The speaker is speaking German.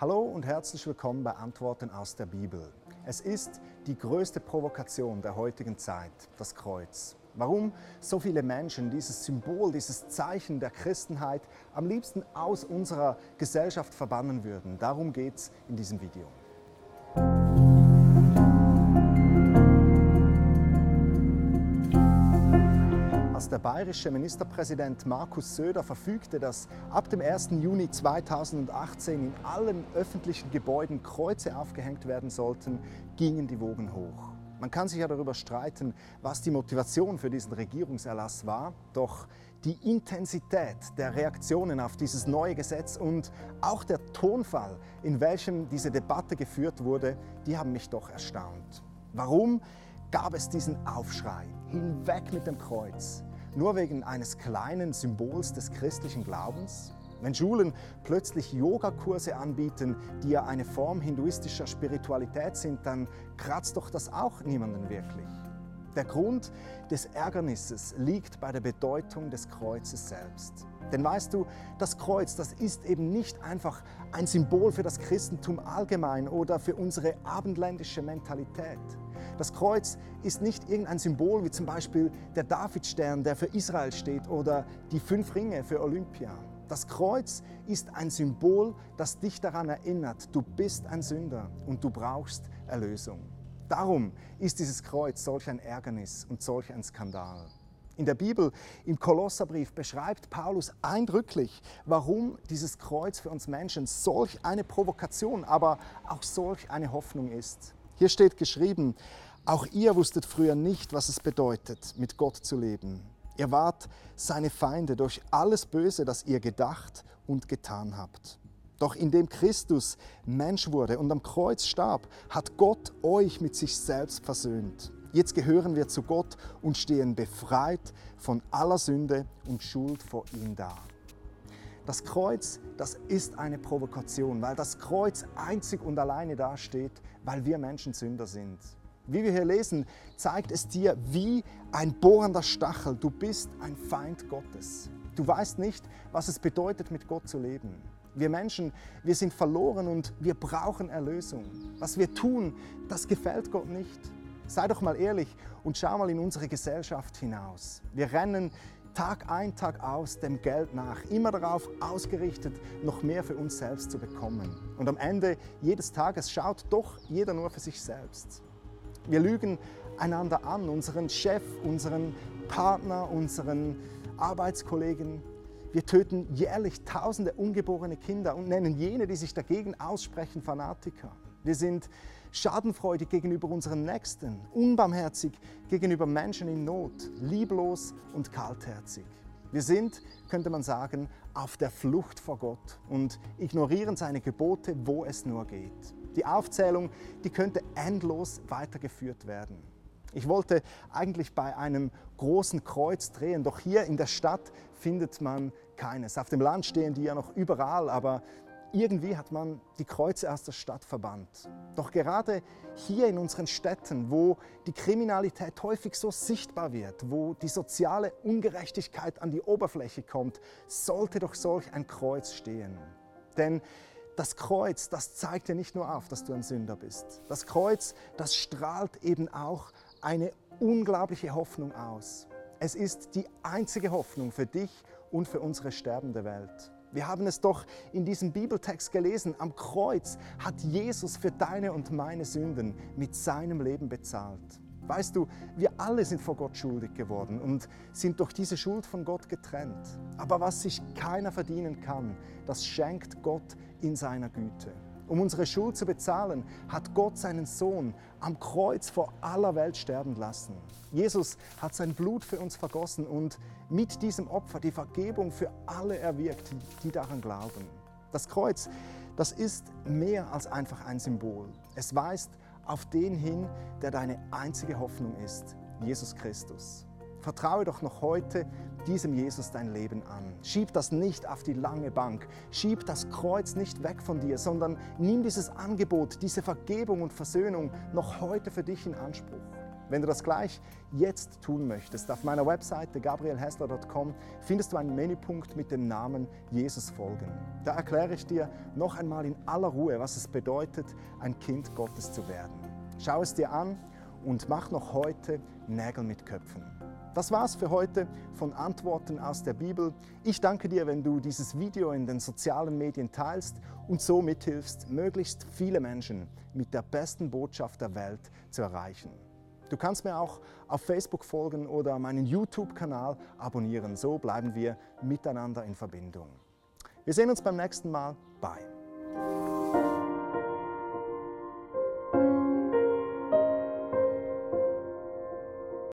Hallo und herzlich willkommen bei Antworten aus der Bibel. Es ist die größte Provokation der heutigen Zeit, das Kreuz. Warum so viele Menschen dieses Symbol, dieses Zeichen der Christenheit am liebsten aus unserer Gesellschaft verbannen würden, darum geht es in diesem Video. Als der bayerische Ministerpräsident Markus Söder verfügte, dass ab dem 1. Juni 2018 in allen öffentlichen Gebäuden Kreuze aufgehängt werden sollten, gingen die Wogen hoch. Man kann sich ja darüber streiten, was die Motivation für diesen Regierungserlass war, doch die Intensität der Reaktionen auf dieses neue Gesetz und auch der Tonfall, in welchem diese Debatte geführt wurde, die haben mich doch erstaunt. Warum gab es diesen Aufschrei? Hinweg mit dem Kreuz nur wegen eines kleinen Symbols des christlichen Glaubens? Wenn Schulen plötzlich Yogakurse anbieten, die ja eine Form hinduistischer Spiritualität sind, dann kratzt doch das auch niemanden wirklich. Der Grund des Ärgernisses liegt bei der Bedeutung des Kreuzes selbst. Denn weißt du, das Kreuz, das ist eben nicht einfach ein Symbol für das Christentum allgemein oder für unsere abendländische Mentalität. Das Kreuz ist nicht irgendein Symbol wie zum Beispiel der Davidstern, der für Israel steht, oder die fünf Ringe für Olympia. Das Kreuz ist ein Symbol, das dich daran erinnert, du bist ein Sünder und du brauchst Erlösung. Darum ist dieses Kreuz solch ein Ärgernis und solch ein Skandal. In der Bibel, im Kolosserbrief, beschreibt Paulus eindrücklich, warum dieses Kreuz für uns Menschen solch eine Provokation, aber auch solch eine Hoffnung ist. Hier steht geschrieben, auch ihr wusstet früher nicht, was es bedeutet, mit Gott zu leben. Ihr wart seine Feinde durch alles Böse, das ihr gedacht und getan habt. Doch indem Christus Mensch wurde und am Kreuz starb, hat Gott euch mit sich selbst versöhnt. Jetzt gehören wir zu Gott und stehen befreit von aller Sünde und Schuld vor ihm da. Das Kreuz, das ist eine Provokation, weil das Kreuz einzig und alleine dasteht, weil wir Menschen Sünder sind. Wie wir hier lesen, zeigt es dir wie ein bohrender Stachel. Du bist ein Feind Gottes. Du weißt nicht, was es bedeutet, mit Gott zu leben. Wir Menschen, wir sind verloren und wir brauchen Erlösung. Was wir tun, das gefällt Gott nicht. Sei doch mal ehrlich und schau mal in unsere Gesellschaft hinaus. Wir rennen Tag ein, Tag aus dem Geld nach, immer darauf ausgerichtet, noch mehr für uns selbst zu bekommen. Und am Ende jedes Tages schaut doch jeder nur für sich selbst. Wir lügen einander an, unseren Chef, unseren Partner, unseren Arbeitskollegen. Wir töten jährlich tausende ungeborene Kinder und nennen jene, die sich dagegen aussprechen, Fanatiker. Wir sind schadenfreudig gegenüber unseren Nächsten, unbarmherzig gegenüber Menschen in Not, lieblos und kaltherzig. Wir sind, könnte man sagen, auf der Flucht vor Gott und ignorieren seine Gebote, wo es nur geht. Die Aufzählung, die könnte endlos weitergeführt werden. Ich wollte eigentlich bei einem großen Kreuz drehen, doch hier in der Stadt findet man keines. Auf dem Land stehen die ja noch überall, aber irgendwie hat man die Kreuze aus der Stadt verbannt. Doch gerade hier in unseren Städten, wo die Kriminalität häufig so sichtbar wird, wo die soziale Ungerechtigkeit an die Oberfläche kommt, sollte doch solch ein Kreuz stehen. Denn das Kreuz, das zeigt dir nicht nur auf, dass du ein Sünder bist. Das Kreuz, das strahlt eben auch eine unglaubliche Hoffnung aus. Es ist die einzige Hoffnung für dich und für unsere sterbende Welt. Wir haben es doch in diesem Bibeltext gelesen. Am Kreuz hat Jesus für deine und meine Sünden mit seinem Leben bezahlt. Weißt du, wir alle sind vor Gott schuldig geworden und sind durch diese Schuld von Gott getrennt. Aber was sich keiner verdienen kann, das schenkt Gott in seiner Güte. Um unsere Schuld zu bezahlen, hat Gott seinen Sohn am Kreuz vor aller Welt sterben lassen. Jesus hat sein Blut für uns vergossen und mit diesem Opfer die Vergebung für alle erwirkt, die daran glauben. Das Kreuz, das ist mehr als einfach ein Symbol. Es weist auf den hin, der deine einzige Hoffnung ist, Jesus Christus. Vertraue doch noch heute diesem Jesus dein Leben an. Schieb das nicht auf die lange Bank. Schieb das Kreuz nicht weg von dir, sondern nimm dieses Angebot, diese Vergebung und Versöhnung noch heute für dich in Anspruch. Wenn du das gleich jetzt tun möchtest, auf meiner Webseite gabrielhessler.com findest du einen Menüpunkt mit dem Namen Jesus folgen. Da erkläre ich dir noch einmal in aller Ruhe, was es bedeutet, ein Kind Gottes zu werden. Schau es dir an und mach noch heute Nägel mit Köpfen. Das war's für heute von Antworten aus der Bibel. Ich danke dir, wenn du dieses Video in den sozialen Medien teilst und so mithilfst, möglichst viele Menschen mit der besten Botschaft der Welt zu erreichen. Du kannst mir auch auf Facebook folgen oder meinen YouTube-Kanal abonnieren. So bleiben wir miteinander in Verbindung. Wir sehen uns beim nächsten Mal. Bye.